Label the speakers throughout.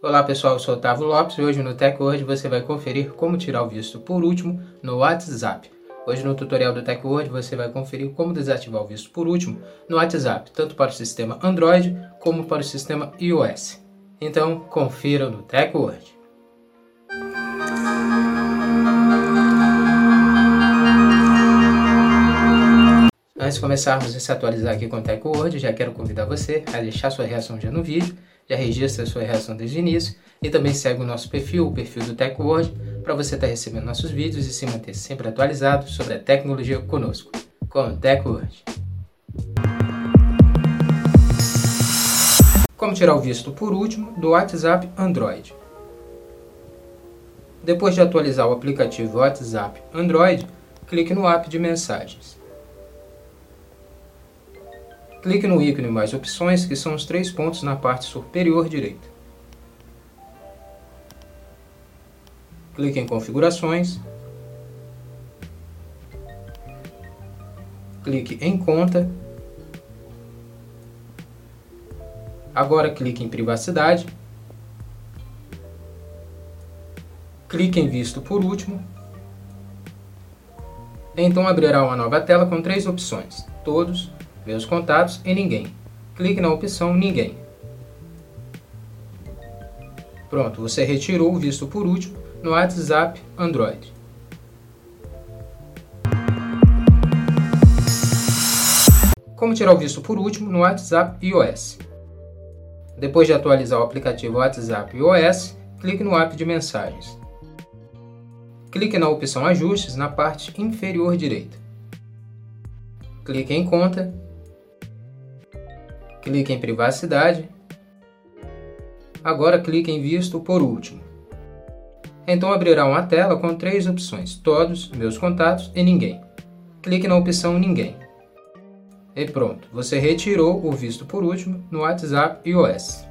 Speaker 1: Olá pessoal, eu sou Otávio Lopes e hoje no TechWord você vai conferir como tirar o visto por último no WhatsApp. Hoje no tutorial do TechWord você vai conferir como desativar o visto por último no WhatsApp, tanto para o sistema Android como para o sistema iOS. Então confira no TechWord. Antes de começarmos a se atualizar aqui com o TechWord, já quero convidar você a deixar sua reação já no vídeo já registra a sua reação desde o início e também segue o nosso perfil, o perfil do TechWord, para você estar tá recebendo nossos vídeos e se manter sempre atualizado sobre a tecnologia conosco, com o TechWord. Como tirar o visto por último do WhatsApp Android. Depois de atualizar o aplicativo WhatsApp Android, clique no app de mensagens. Clique no ícone Mais Opções, que são os três pontos na parte superior direita. Clique em Configurações. Clique em Conta. Agora clique em Privacidade. Clique em Visto por último. Então abrirá uma nova tela com três opções: Todos, meus contatos e ninguém. Clique na opção Ninguém. Pronto, você retirou o visto por último no WhatsApp Android. Como tirar o visto por último no WhatsApp iOS? Depois de atualizar o aplicativo WhatsApp iOS, clique no app de mensagens. Clique na opção Ajustes na parte inferior direita. Clique em Conta clique em Privacidade. Agora clique em Visto por último. Então abrirá uma tela com três opções: Todos, Meus contatos e Ninguém. Clique na opção Ninguém. E pronto, você retirou o visto por último no WhatsApp iOS.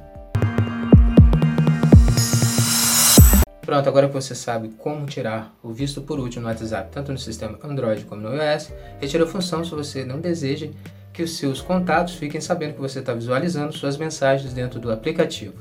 Speaker 1: Pronto, agora que você sabe como tirar o visto por último no WhatsApp, tanto no sistema Android como no iOS, retira a função se você não deseja que os seus contatos fiquem sabendo que você está visualizando suas mensagens dentro do aplicativo.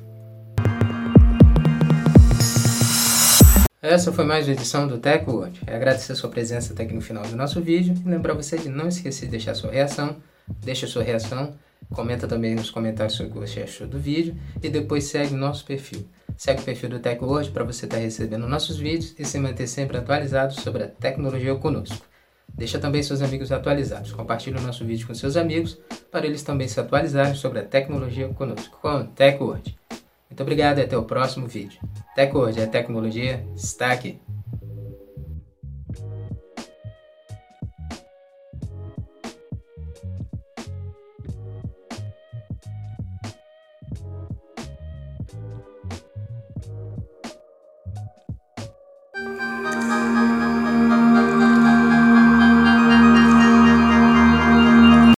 Speaker 1: Essa foi mais uma edição do TechWord. Agradecer a sua presença até aqui no final do nosso vídeo e lembrar você de não esquecer de deixar sua reação. Deixa sua reação, comenta também nos comentários sobre o que você achou do vídeo e depois segue nosso perfil. Segue o perfil do TechWord para você estar tá recebendo nossos vídeos e se manter sempre atualizado sobre a tecnologia conosco. Deixa também seus amigos atualizados. Compartilhe o nosso vídeo com seus amigos para eles também se atualizarem sobre a tecnologia conosco, com TechWord. Muito obrigado e até o próximo vídeo. TechWord, a tecnologia está aqui.